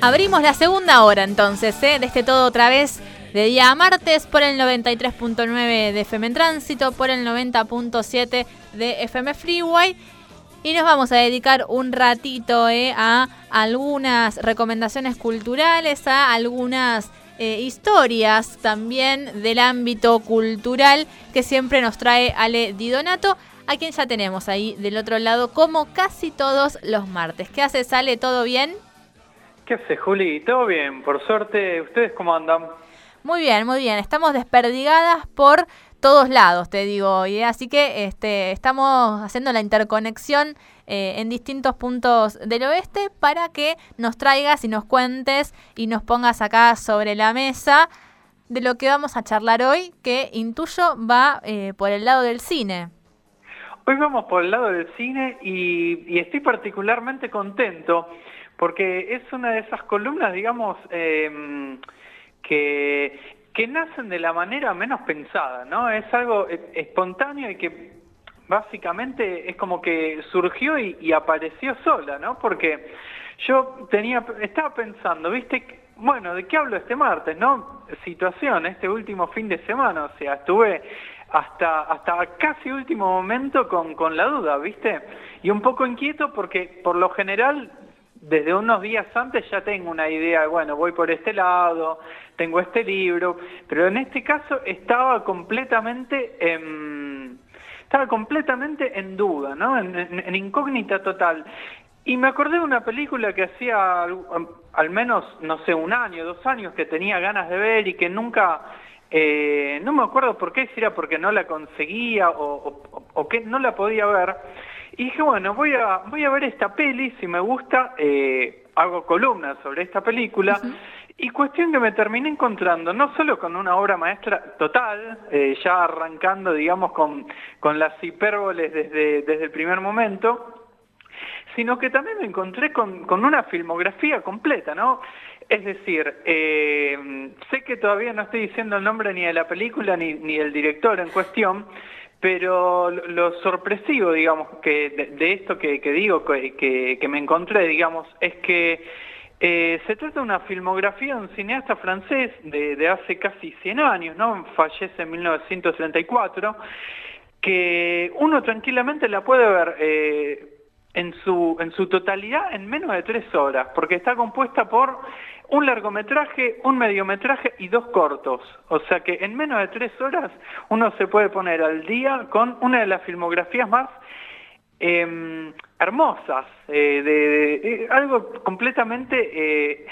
Abrimos la segunda hora entonces, ¿eh? de este todo otra vez de día a martes por el 93.9 de FM en Tránsito, por el 90.7 de FM Freeway. Y nos vamos a dedicar un ratito ¿eh? a algunas recomendaciones culturales, a algunas eh, historias también del ámbito cultural que siempre nos trae Ale Di Donato, a quien ya tenemos ahí del otro lado como casi todos los martes. ¿Qué hace, Ale? ¿Todo bien? ¿Qué hace, Juli? ¿Todo bien? Por suerte, ¿ustedes cómo andan? Muy bien, muy bien. Estamos desperdigadas por todos lados, te digo hoy. ¿eh? Así que este, estamos haciendo la interconexión eh, en distintos puntos del oeste para que nos traigas y nos cuentes y nos pongas acá sobre la mesa de lo que vamos a charlar hoy, que intuyo va eh, por el lado del cine. Hoy vamos por el lado del cine y, y estoy particularmente contento porque es una de esas columnas, digamos, eh, que, que nacen de la manera menos pensada, ¿no? Es algo e, espontáneo y que básicamente es como que surgió y, apareció sola, ¿no? Porque yo tenía, estaba pensando, ¿viste? Bueno, ¿de qué hablo este martes, no? Situación, este último fin de semana, o sea, estuve hasta, hasta casi último momento con, con la duda, ¿viste? Y un poco inquieto porque por lo general desde unos días antes ya tengo una idea, bueno, voy por este lado, tengo este libro, pero en este caso estaba completamente en, estaba completamente en duda, ¿no? En, incógnita total. Y me acordé de una película que hacía al, menos, no sé, un año, dos años que tenía ganas de ver y que nunca, eh, no me acuerdo por qué, si era porque no la conseguía o, o que no la podía ver y dije, bueno, voy a, voy a ver esta peli, si me gusta, eh, hago columnas sobre esta película. Y cuestión que me terminé encontrando, no solo con una obra maestra total, eh, ya arrancando, digamos, con, con las hipérboles desde, desde el primer momento, sino que también me encontré con, con una filmografía completa, ¿no? Es decir, eh, sé que todavía no estoy diciendo el nombre ni de la película ni, ni del director en cuestión, pero lo sorpresivo, digamos, que de, esto que, digo, que, que, me encontré, digamos, es que eh, se trata de una filmografía de un cineasta francés de, hace casi 100 años, ¿no? Fallece en 1934, que uno tranquilamente la puede ver eh, en, su, en su totalidad en menos de tres horas, porque está compuesta por un largometraje, un mediometraje y dos cortos. O sea que en menos de tres horas uno se puede poner al día con una de las filmografías más em, hermosas, eh, de, algo completamente eh,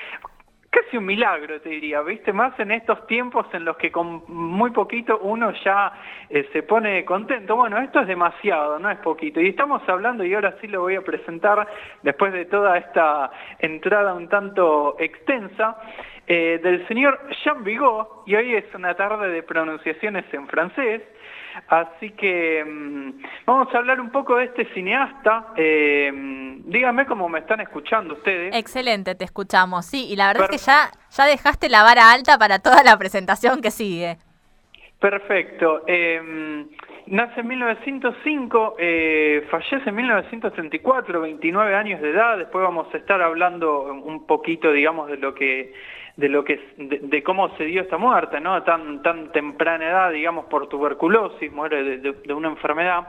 casi un milagro, te diría, ¿viste? Más en estos tiempos en los que con muy poquito uno ya eh, se pone contento. Bueno, esto es demasiado, no es poquito. Y estamos hablando, y ahora sí lo voy a presentar, después de toda esta entrada un tanto extensa, eh, del señor Jean Vigo, y hoy es una tarde de pronunciaciones en francés, Así que mm, vamos a hablar un poco de este cineasta. Eh, díganme cómo me están escuchando ustedes. Excelente, te escuchamos. Sí, y la verdad es que ya, ya dejaste la vara alta para toda la presentación que sigue. Perfecto. Eh, nace en 1905, eh, fallece en 1934, 29 años de edad. Después vamos a estar hablando un poquito, digamos, de lo que de lo que de, cómo se dio esta muerte, ¿no? A tan tan temprana edad, digamos, por tuberculosis, muere de, una enfermedad.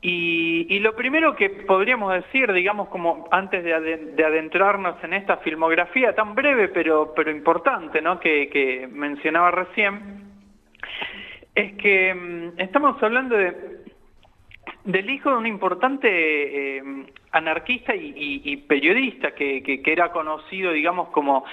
Y, lo primero que podríamos decir, digamos, como antes de, adentrarnos en esta filmografía tan breve pero pero importante, ¿no? Que, mencionaba recién, es que mm, estamos hablando de del hijo de un importante eh, anarquista y, periodista que, que, era conocido, digamos, como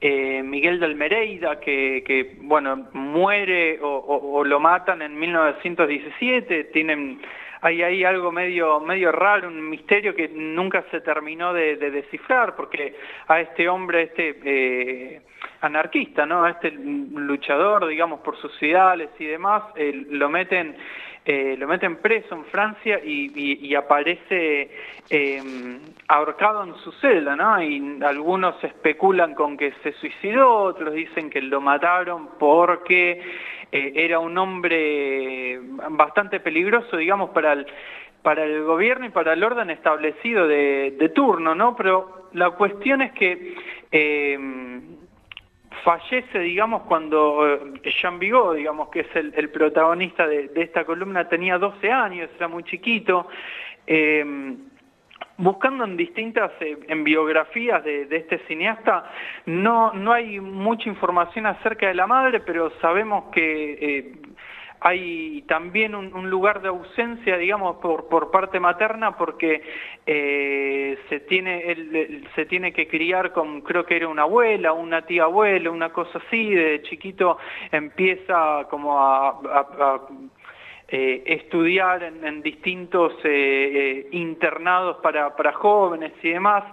eh, Miguel del Mereida, que, bueno, muere o, lo matan en 1917, tienen, hay algo medio, medio raro, un misterio que nunca se terminó de, descifrar, porque a este hombre, este eh, anarquista, ¿no? A este luchador, digamos, por sus ideales y demás, eh, lo meten eh, lo meten preso en Francia y, aparece eh, ahorcado en su celda, ¿no? Y algunos especulan con que se suicidó, otros dicen que lo mataron porque eh, era un hombre bastante peligroso, digamos, para el, para el gobierno y para el orden establecido de, turno, ¿no? Pero la cuestión es que fallece, digamos, cuando Jean Vigo, digamos, que es el, protagonista de, esta columna, tenía 12 años, era muy chiquito. Eh, buscando en distintas eh, biografías de, este cineasta, no, no hay mucha información acerca de la madre, pero sabemos que eh, hay también un, lugar de ausencia, digamos, por, por parte materna, porque eh, se tiene se tiene que criar con, creo que era una abuela, una tía abuela, una cosa así, de chiquito empieza como a eh, estudiar en, distintos eh, eh, internados para, para, jóvenes y demás,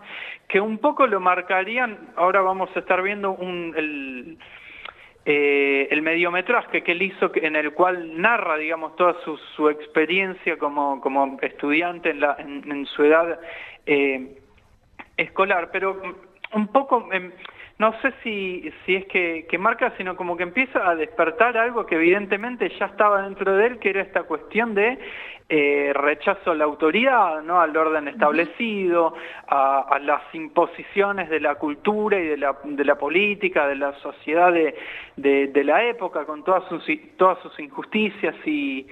que un poco lo marcarían, ahora vamos a estar viendo el, el mediometraje que él hizo en el cual narra, digamos, toda su, experiencia como, como estudiante en, la, en, su edad escolar, pero un poco... No sé si, si es que, marca, sino como que empieza a despertar algo que evidentemente ya estaba dentro de él, que era esta cuestión de eh, rechazo a la autoridad, ¿no? al orden establecido, a, las imposiciones de la cultura y de la, de política, de la sociedad de, de, la época, con todas sus, todas sus injusticias y...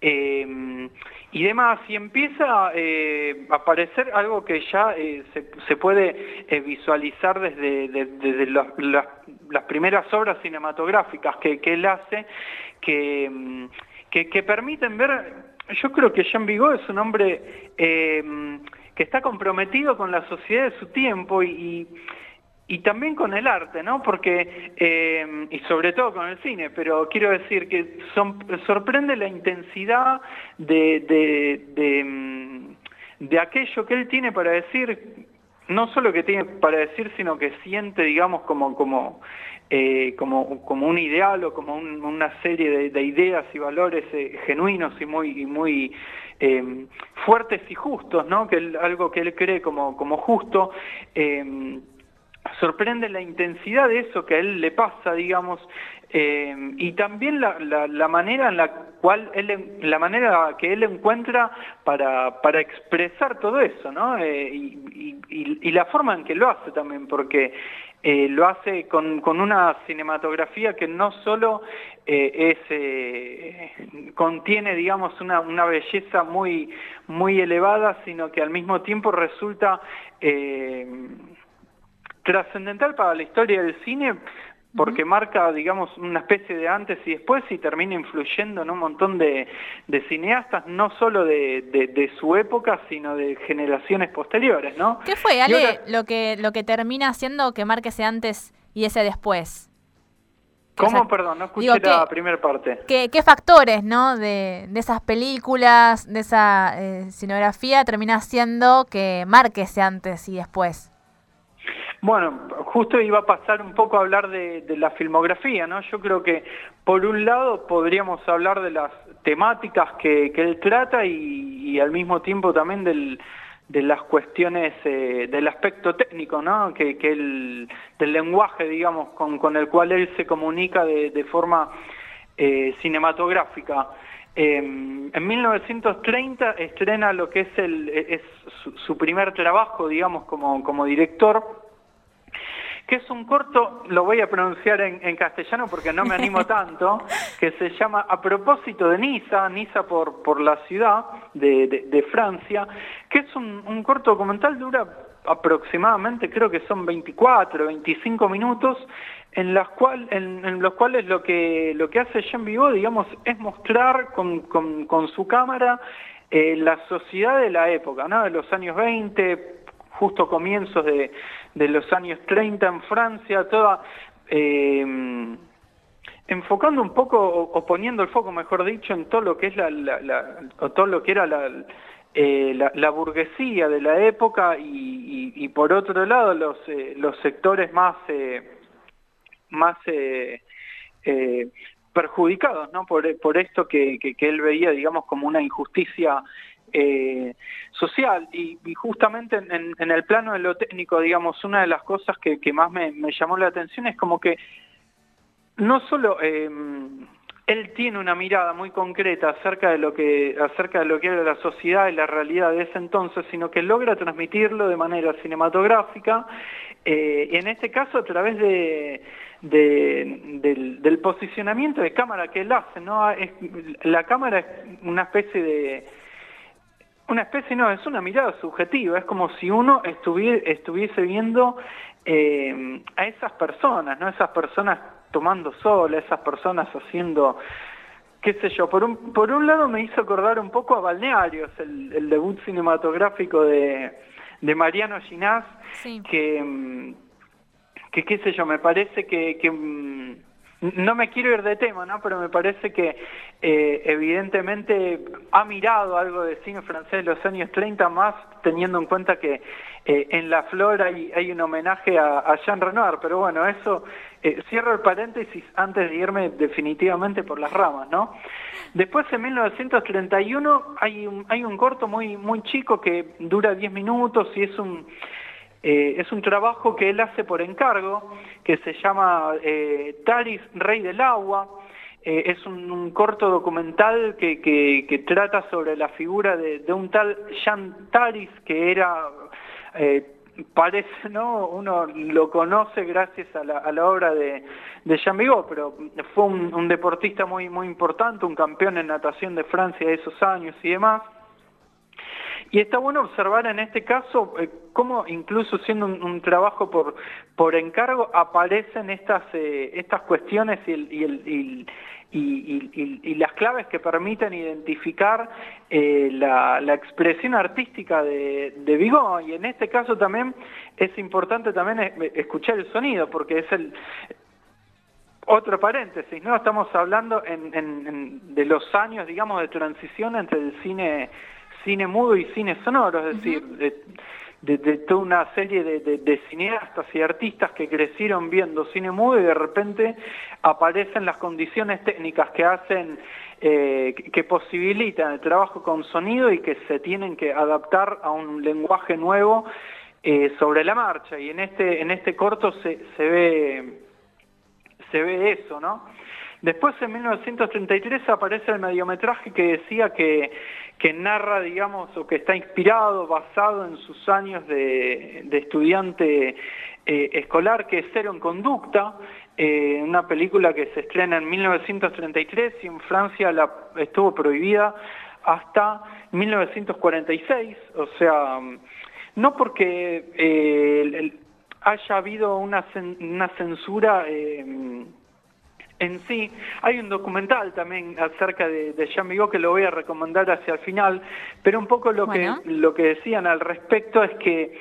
Eh, y demás, y empieza eh, a aparecer algo que ya eh, se, puede eh, visualizar desde, desde las primeras obras cinematográficas que, él hace, que, que, permiten ver, yo creo que Jean Vigo es un hombre que está comprometido con la sociedad de su tiempo y también con el arte, ¿no? Porque, eh, y sobre todo con el cine, pero quiero decir que sorprende la intensidad de, de, mm, de, aquello que él tiene para decir, no solo que tiene para decir, sino que siente, digamos, como, como, eh, como, como un ideal o como una serie de, ideas y valores eh, genuinos y muy, muy fuertes y justos, ¿no? Que algo que él cree como, como justo sorprende la intensidad de eso que a él le pasa, digamos, eh, y también la, manera en la cual él, la manera que él encuentra para, para expresar todo eso, ¿no? Eh, y, y, la forma en que lo hace también, porque eh, lo hace con, con, una cinematografía que no solo es contiene, digamos, una, una belleza muy muy elevada, sino que al mismo tiempo resulta trascendental para la historia del cine porque marca, digamos, una especie de antes y después y termina influyendo en un montón de, cineastas, no solo de, su época, sino de generaciones posteriores, ¿no? ¿Qué fue, Ale, lo, que, lo que termina haciendo que marque ese antes y ese después? ¿Cómo? Perdón, no escuché la primera parte. ¿qué, factores, no, de, esas películas, de esa eh, cinografía termina haciendo que marque ese antes y después? Bueno, justo iba a pasar un poco a hablar de, la filmografía, ¿no? Yo creo que por un lado podríamos hablar de las temáticas que, él trata y, al mismo tiempo también de las cuestiones eh, del aspecto técnico, ¿no? Que, el, del lenguaje, digamos, con, el cual él se comunica de, forma eh, cinematográfica. Em, en 1930 estrena lo que es, su, primer trabajo, digamos, como director, que es un corto, lo voy a pronunciar en, castellano porque no me animo tanto, que se llama A propósito de Niza, Niza por, por la ciudad de, Francia, que es un, corto documental, dura aproximadamente, creo que son 24, 25 minutos, en, las cual, en, los cuales lo que, lo que hace Jean Vigo, digamos, es mostrar con, con, su cámara eh, la sociedad de la época, ¿no? de los años 20, justo comienzos de, de los años 30 en Francia, toda... Eh, enfocando un poco o, poniendo el foco, mejor dicho, en todo lo que es la, todo lo que era la, eh, burguesía de la época y, por otro lado los eh, los sectores más más perjudicados, ¿no? Por, por esto que, que, que, él veía, digamos, como una injusticia eh, social y, justamente en, el plano de lo técnico, digamos, una de las cosas que, más me, llamó la atención es como que no solo eh, él tiene una mirada muy concreta acerca de lo que acerca de lo que era la sociedad y la realidad de ese entonces, sino que logra transmitirlo de manera cinematográfica eh, y en este caso a través de, del, posicionamiento de cámara que él hace, ¿no? La cámara es una especie de una especie, no, es una mirada subjetiva, es como si uno estuviese, estuviese viendo eh, a esas personas, ¿no? Esas personas tomando sol, esas personas haciendo, qué sé yo, por un, por un lado me hizo acordar un poco a Balnearios, el, debut cinematográfico de, de Mariano Ginás, que, que qué sé yo, me parece que, que no me quiero ir de tema, ¿no? Pero me parece que eh, evidentemente ha mirado algo de cine francés de los años 30 más, teniendo en cuenta que eh, en La Flor hay, un homenaje a, Jean Renoir, pero bueno, eso eh, cierro el paréntesis antes de irme definitivamente por las ramas, ¿no? Después en 1931 hay un, hay un corto muy, muy chico que dura 10 minutos y es un eh, es un trabajo que él hace por encargo, que se llama eh, Taris, Rey del Agua. Eh, es un, corto documental que, trata sobre la figura de, un tal Jean Taris, que era, parece, ¿no? Uno lo conoce gracias a la, obra de, de Jean Vigo, pero fue un, un deportista muy, muy importante, un campeón en natación de Francia de esos años y demás. Y está bueno observar en este caso eh, cómo incluso siendo un, trabajo por, por encargo aparecen estas, eh, estas cuestiones y, las claves que permiten identificar eh, la, expresión artística de, de. Y en este caso también es importante también escuchar el sonido, porque es el, otro paréntesis, ¿no? Estamos hablando de los años, digamos, de transición entre el cine cine mudo y cine sonoro, es decir, de, toda una serie de, cineastas y artistas que crecieron viendo cine mudo y de repente aparecen las condiciones técnicas que hacen, eh, que posibilitan el trabajo con sonido y que se tienen que adaptar a un lenguaje nuevo eh, sobre la marcha. Y en este, en este corto se, se ve se ve eso, ¿no? Después en 1933 aparece el mediometraje que decía que, que narra, digamos, o que está inspirado, basado en sus años de, estudiante eh, escolar, que es Cero en Conducta, eh, una película que se estrena en 1933 y en Francia la, estuvo prohibida hasta 1946, o sea, no porque eh, haya habido una, censura en sí. Hay un documental también acerca de, de Jean Vigo que lo voy a recomendar hacia el final, pero un poco lo, que, lo que decían al respecto es que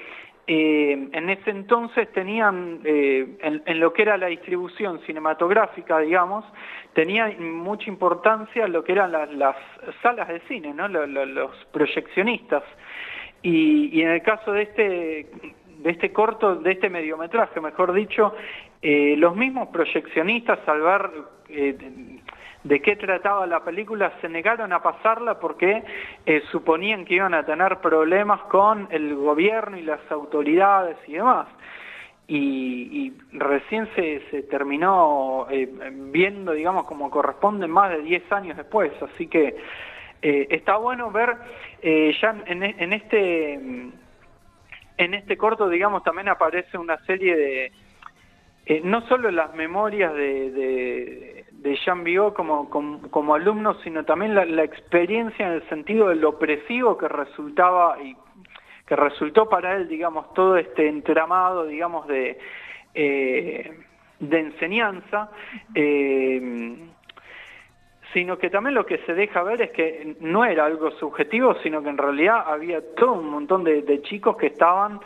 eh, en ese entonces tenían, eh, en, lo que era la distribución cinematográfica, digamos, tenía mucha importancia lo que eran las, salas de cine, ¿no? los, proyeccionistas. Y, y en el caso de este de este corto, de este mediometraje, mejor dicho, eh, los mismos proyeccionistas al ver eh, de, qué trataba la película se negaron a pasarla porque eh, suponían que iban a tener problemas con el gobierno y las autoridades y demás. Y, recién se, se terminó viendo, digamos, como corresponde más de 10 años después. Así que está bueno ver ya en, en este en este corto, digamos, también aparece una serie de, eh, no solo las memorias de, Jean Vigo como, como, alumno, sino también la, experiencia en el sentido de lo opresivo que resultaba y que resultó para él, digamos, todo este entramado, digamos, de, eh, de enseñanza. Eh, sino que también lo que se deja ver es que no era algo subjetivo, sino que en realidad había todo un montón de, chicos que estaban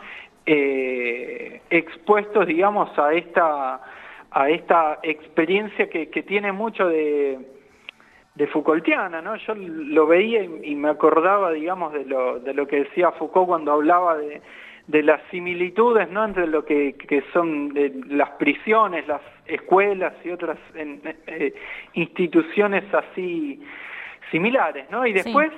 eh, expuestos, digamos, a esta a esta experiencia que, tiene mucho de, de Foucaultiana, ¿no? Yo lo veía y, me acordaba, digamos, de lo, de lo que decía Foucault cuando hablaba de, de las similitudes ¿no? entre lo que, que son las prisiones, las escuelas y otras eh, instituciones así similares, ¿no? Y después,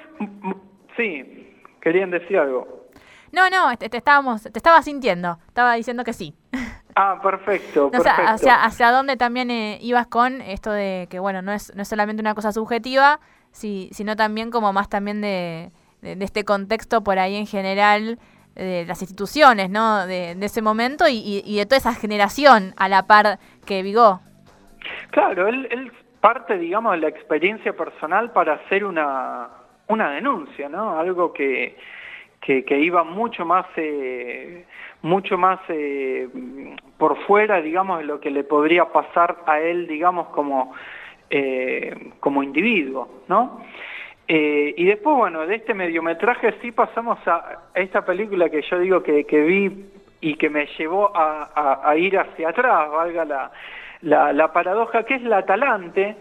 sí. querían decir algo. No, no, te, estábamos, te estaba sintiendo, estaba diciendo que sí. Ah, perfecto. No, perfecto. hacia, hacia dónde también eh, ibas con esto de que, bueno, no es, no es solamente una cosa subjetiva, si, sino también como más también de, de, este contexto por ahí en general de las instituciones, ¿no? De, de ese momento y, y, de toda esa generación a la par que Vigó. Claro, él, él parte, digamos, de la experiencia personal para hacer una, una denuncia, ¿no? Algo que, que, que iba mucho más... Eh, mucho más eh, por fuera, digamos, de lo que le podría pasar a él, digamos, como, eh, como individuo, ¿no? Eh, y después, bueno, de este mediometraje sí pasamos a esta película que yo digo que, vi y que me llevó a, ir hacia atrás, valga la, la, paradoja, que es La Atalante,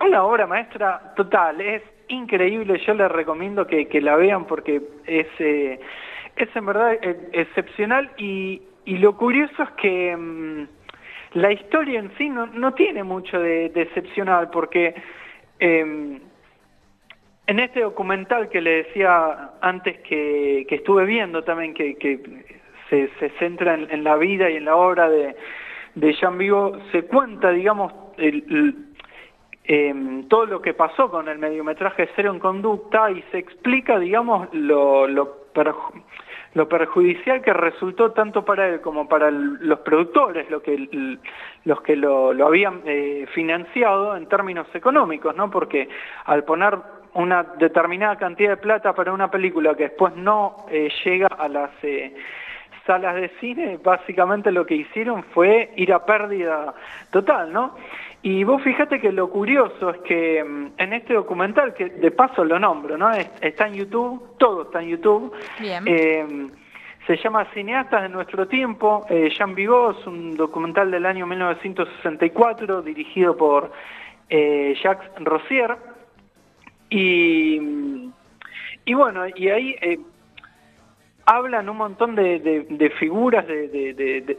una obra maestra total, es increíble, yo les recomiendo que, la vean porque es es en verdad eh, excepcional y, lo curioso es que mm, la historia en sí no, no tiene mucho de excepcional porque eh, en este documental que le decía antes que, que estuve viendo también que, se, se centra en, la vida y en la obra de, de Jean Vigo, se cuenta, digamos, el, eh, todo lo que pasó con el mediometraje Cero en Conducta y se explica, digamos, lo, lo perjudicial que resultó tanto para él como para los productores, lo que, los que lo, lo habían eh, financiado en términos económicos, ¿no? Porque al poner una determinada cantidad de plata para una película que después no eh, llega a las eh, salas de cine, básicamente lo que hicieron fue ir a pérdida total, ¿no? Y vos fíjate que lo curioso es que mm, en este documental, que de paso lo nombro, ¿no? Está en YouTube, todo está en YouTube. Eh, se llama Cineastas de Nuestro Tiempo. Eh, Jean Vigo es un documental del año 1964 dirigido por eh, Jacques Rossier. Y, mm, y bueno, y ahí eh, hablan un montón de, de, de figuras, de,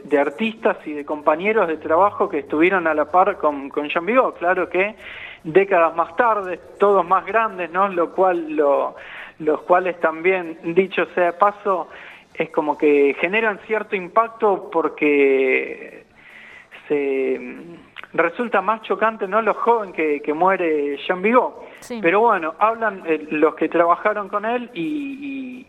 de, artistas y de compañeros de trabajo que estuvieron a la par con, con Jean Vigo, claro que décadas más tarde, todos más grandes, ¿no? Lo cual, lo, los cuales también, dicho sea de paso, es como que generan cierto impacto porque se resulta más chocante no lo joven que, que muere Jean Vigo. Sí. Pero bueno, hablan eh, los que trabajaron con él y, y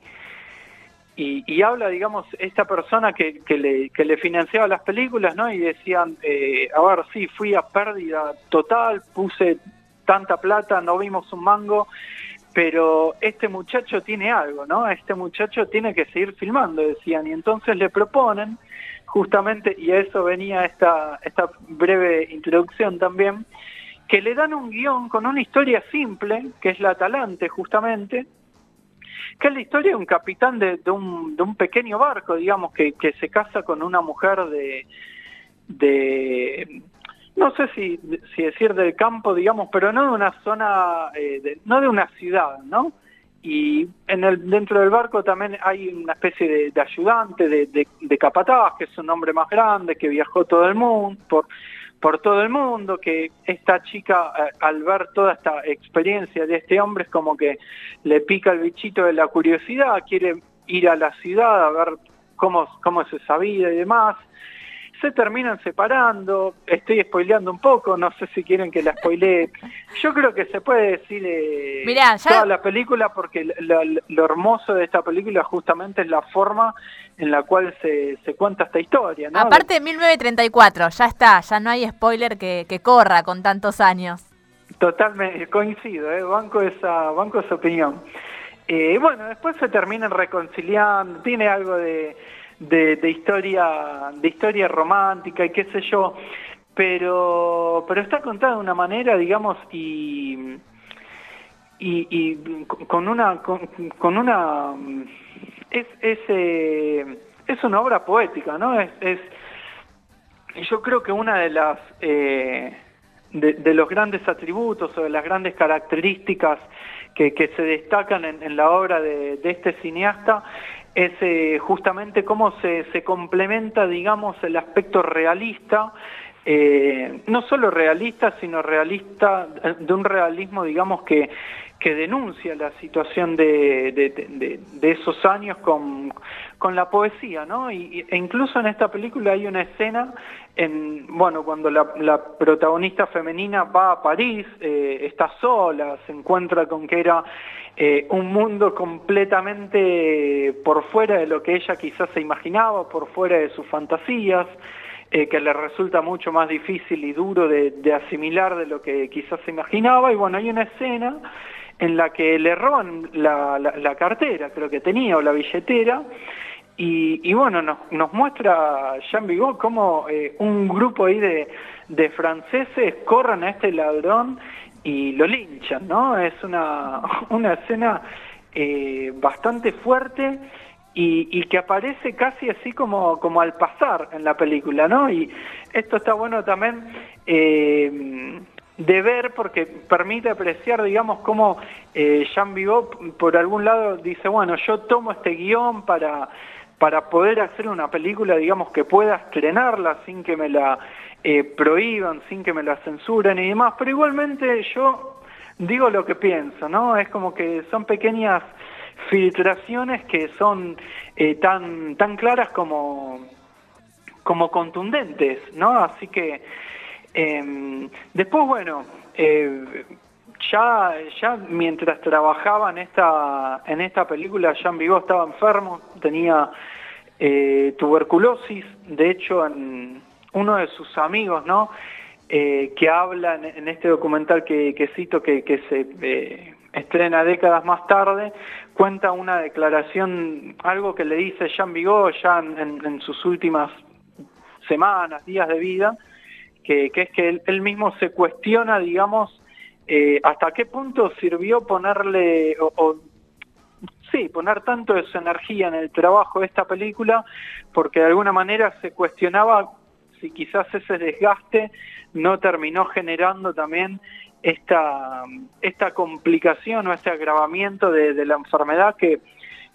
y, y, habla, digamos, esta persona que, que, le, que le financiaba las películas, ¿no? Y decían, eh, a ver, sí, fui a pérdida total, puse tanta plata, no vimos un mango, pero este muchacho tiene algo, ¿no? Este muchacho tiene que seguir filmando, decían, y entonces le proponen, justamente, y a eso venía esta, esta breve introducción también, que le dan un guion con una historia simple, que es la Atalante, justamente, que es la historia de un capitán de, un, de un pequeño barco, digamos, que, que se casa con una mujer de, de no sé si, si decir del campo, digamos, pero no de una zona, eh, no de una ciudad, ¿no? Y en el, dentro del barco también hay una especie de, ayudante, de, de, de capataz, que es un hombre más grande, que viajó todo el mundo, por, por todo el mundo, que esta chica eh, al ver toda esta experiencia de este hombre es como que le pica el bichito de la curiosidad, quiere ir a la ciudad a ver cómo, cómo es esa vida y demás, se terminan separando, estoy spoileando un poco, no sé si quieren que la spoilee. Yo creo que se puede decir eh, Mirá, ya... toda la película porque lo, lo, hermoso de esta película justamente es la forma en la cual se, se cuenta esta historia. ¿no? Aparte de 1934, ya está, ya no hay spoiler que, que corra con tantos años. Totalmente, coincido, ¿eh? banco, esa, banco esa opinión. Eh, bueno, después se terminan reconciliando, tiene algo de de, historia de historia romántica y qué sé yo pero pero está contada de una manera digamos y y, y con una con, una es es eh, es una obra poética no es, es yo creo que una de las eh, de, los grandes atributos o de las grandes características que, se destacan en, la obra de este cineasta es eh, justamente cómo se, se complementa, digamos, el aspecto realista eh, no solo realista, sino realista, de un realismo, digamos, que, que denuncia la situación de, de, esos años con, con, la poesía, ¿no? Y, e incluso en esta película hay una escena, en, bueno, cuando la, protagonista femenina va a París, eh, está sola, se encuentra con que era eh, un mundo completamente por fuera de lo que ella quizás se imaginaba, por fuera de sus fantasías, eh, que le resulta mucho más difícil y duro de, asimilar de lo que quizás se imaginaba. Y bueno, hay una escena en la que le roban la, cartera, creo que tenía, o la billetera, y, bueno, nos, muestra Jean Vigo cómo eh, un grupo ahí de, franceses corran a este ladrón y lo linchan, ¿no? Es una, una escena eh, bastante fuerte y, y, que aparece casi así como, como al pasar en la película, ¿no? Y esto está bueno también eh, de ver porque permite apreciar, digamos, cómo eh, Jean Vigot por algún lado dice, bueno, yo tomo este guion para, para poder hacer una película, digamos, que pueda estrenarla sin que me la eh, prohíban, sin que me la censuren y demás, pero igualmente yo digo lo que pienso, ¿no? Es como que son pequeñas filtraciones que son eh, tan, tan claras como, como contundentes, ¿no? Así que em, después, bueno, eh, ya, ya mientras trabajaba en esta, en esta película, Jean Vigo estaba enfermo, tenía tuberculosis, de hecho en, uno de sus amigos, ¿no? Eh, que habla en, este documental que, cito, que, se eh, estrena décadas más tarde, cuenta una declaración, algo que le dice Jean Vigot ya en, sus últimas semanas, días de vida, que, es que él, mismo se cuestiona, digamos, eh, hasta qué punto sirvió ponerle, o, sí, poner tanto de su energía en el trabajo de esta película, porque de alguna manera se cuestionaba y quizás ese desgaste no terminó generando también esta, esta complicación o este agravamiento de, la enfermedad que,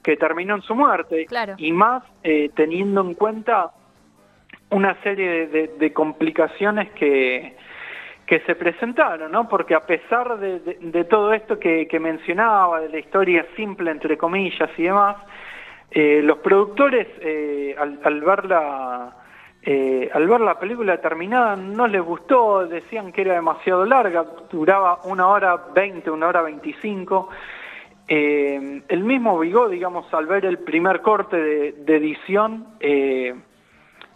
que, terminó en su muerte. Y más eh, teniendo en cuenta una serie de, complicaciones que, que se presentaron, ¿no? Porque a pesar de, todo esto que, mencionaba, de la historia simple, entre comillas, y demás, eh, los productores, eh, al, al ver la, eh, al ver la película terminada no les gustó, decían que era demasiado larga, duraba una hora veinte, una hora veinticinco. Eh, el mismo Vigo, digamos, al ver el primer corte de, edición, eh,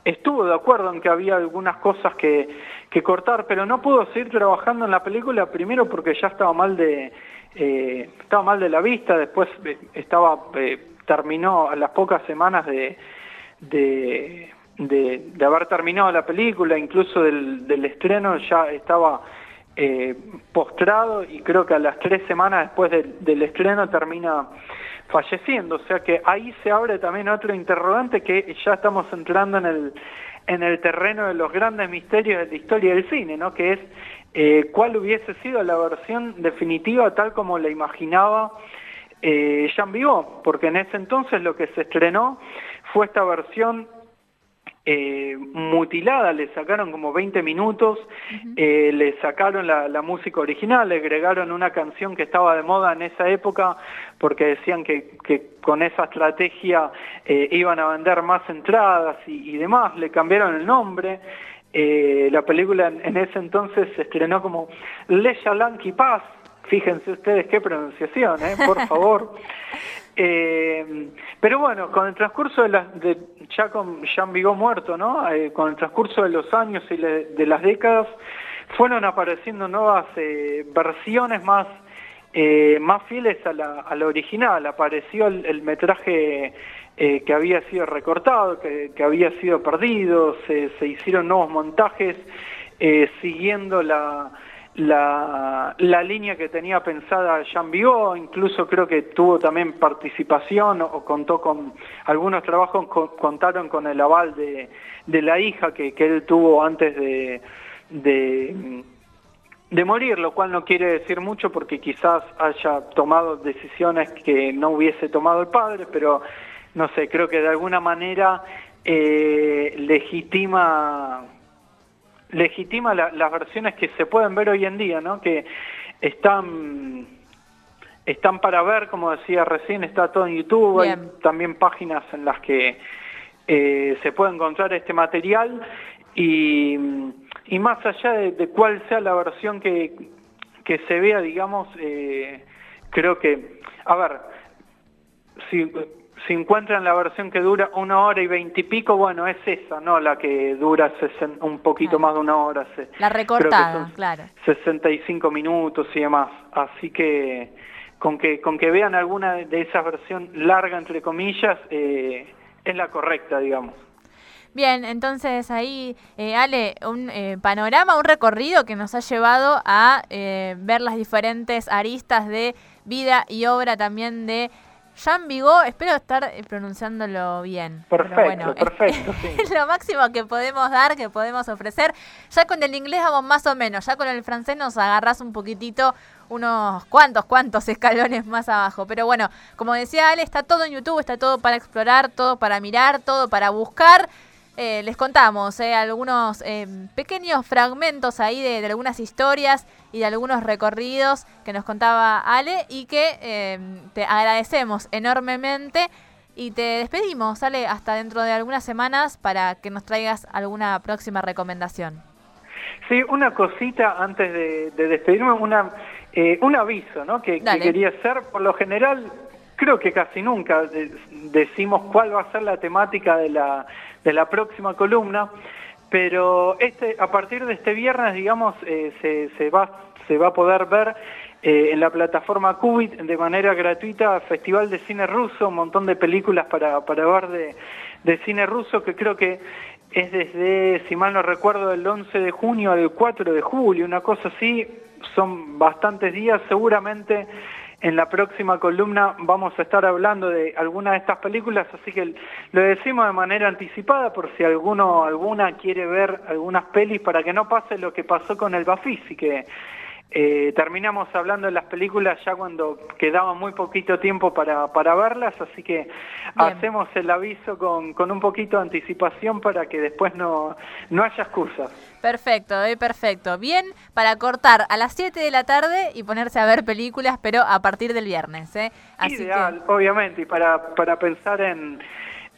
estuvo de acuerdo en que había algunas cosas que, cortar, pero no pudo seguir trabajando en la película, primero porque ya estaba mal de, estaba mal de la vista, después estaba, terminó a las pocas semanas de, haber terminado la película, incluso del, estreno, ya estaba eh, postrado y creo que a las tres semanas después del estreno termina falleciendo. O sea que ahí se abre también otro interrogante que ya estamos entrando en el, en el terreno de los grandes misterios de la historia del cine, ¿no? que es eh, cuál hubiese sido la versión definitiva tal como la imaginaba eh, Jean Vigo, porque en ese entonces lo que se estrenó fue esta versión eh, mutilada, le sacaron como 20 minutos, eh, le sacaron la, música original, le agregaron una canción que estaba de moda en esa época porque decían que, con esa estrategia eh, iban a vender más entradas y, demás, le cambiaron el nombre. la película en, ese entonces se estrenó como Le Chalanqui Paz, fíjense ustedes qué pronunciación, por favor. Eh, pero bueno, con el transcurso de, las de ya con Jean Vigo muerto, ¿no? Eh, con el transcurso de los años y de las décadas, fueron apareciendo nuevas eh, versiones más, más fieles a la, a original. Apareció el, metraje que había sido recortado, que, que había sido perdido, se hicieron nuevos montajes siguiendo la la, la línea que tenía pensada Jean Vigo, incluso creo que tuvo también participación o, contó con algunos trabajos, contaron con el aval de, de la hija que, que, él tuvo antes de, de, de morir, lo cual no quiere decir mucho porque quizás haya tomado decisiones que no hubiese tomado el padre, pero no sé, creo que de alguna manera eh, legitima legitima las versiones que se pueden ver hoy en día, ¿no? Que están están para ver, como decía recién, está todo en YouTube, hay también páginas en las que eh, se puede encontrar este material y, y más allá de, cuál sea la versión que, que se vea, digamos, eh, creo que, a ver, si si encuentran la versión que dura una hora y veintipico, bueno, es esa, ¿no? La que dura un poquito más de una hora. la recortada, claro. 65 minutos y demás. Así que con que con que vean alguna de esas versiones larga, entre comillas, eh, es la correcta, digamos. Bien, entonces ahí, eh, Ale, un eh, panorama, un recorrido que nos ha llevado a ver las diferentes aristas de vida y obra también de Jean Vigo, espero estar eh, pronunciándolo bien. Perfecto, perfecto. Es lo máximo que podemos dar, que podemos ofrecer. Ya con el inglés vamos más o menos, ya con el francés nos agarras un poquitito, unos cuantos, cuantos escalones más abajo. Pero bueno, como decía Ale, está todo en YouTube, está todo para explorar, todo para mirar, todo para buscar. Eh, les contamos eh, algunos eh, pequeños fragmentos ahí de, algunas historias y de algunos recorridos que nos contaba Ale y que te agradecemos enormemente y te despedimos, Ale, hasta dentro de algunas semanas para que nos traigas alguna próxima recomendación. Sí, una cosita antes de, despedirme, una, un aviso ¿no? que, que quería hacer. Por lo general, creo que casi nunca decimos cuál va a ser la temática de la de la próxima columna, pero este, a partir de este viernes, digamos, eh, se, se, va, se va a poder ver eh, en la plataforma Qubit de manera gratuita Festival de Cine Ruso, un montón de películas para, para ver de, de cine ruso que creo que es desde, si mal no recuerdo, del 11 de junio al 4 de julio, una cosa así, son bastantes días, seguramente en la próxima columna vamos a estar hablando de alguna de estas películas, así que lo decimos de manera anticipada por si alguno alguna quiere ver algunas pelis para que no pase lo que pasó con el Bafisi, que eh, terminamos hablando de las películas ya cuando quedaba muy poquito tiempo para, para verlas, así que hacemos el aviso con, con, un poquito de anticipación para que después no, no haya excusas. Perfecto, eh, perfecto. Bien para cortar a las 7 de la tarde y ponerse a ver películas, pero a partir del viernes. Eh. Ideal, obviamente, y para, para pensar en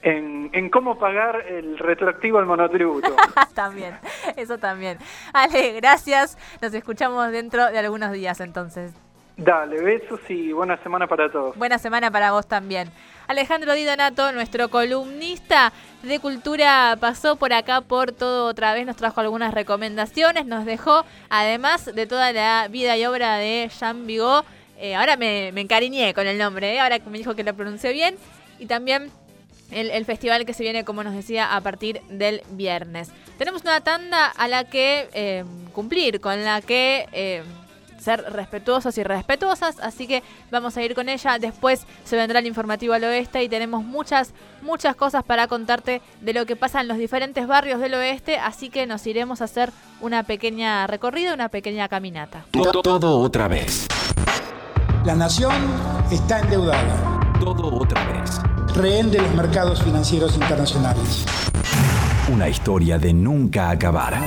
en, cómo pagar el retroactivo al monotributo. también, eso también. Ale, gracias. Nos escuchamos dentro de algunos días entonces. Dale, besos y buena semana para todos. Buena semana para vos también. Alejandro Di Donato, nuestro columnista de cultura, pasó por acá por todo otra vez, nos trajo algunas recomendaciones, nos dejó, además de toda la vida y obra de Jean Vigo, eh, ahora me, encariñé con el nombre, eh, ahora me dijo que lo pronunció bien, y también el, festival que se viene, como nos decía, a partir del viernes. Tenemos una tanda a la que eh, cumplir, con la que ser respetuosos y respetuosas, así que vamos a ir con ella. Después se vendrá el informativo al oeste y tenemos muchas, muchas cosas para contarte de lo que pasa en los diferentes barrios del oeste, así que nos iremos a hacer una pequeña recorrida, una pequeña caminata. Todo, todo otra vez. La nación está endeudada. Todo otra vez rehén de los mercados financieros internacionales. Una historia de nunca acabar.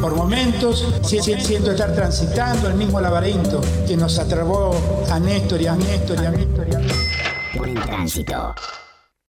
Por momentos siento estar transitando el mismo laberinto que nos atrapó a Néstor y a Néstor y a Néstor. Por el tránsito.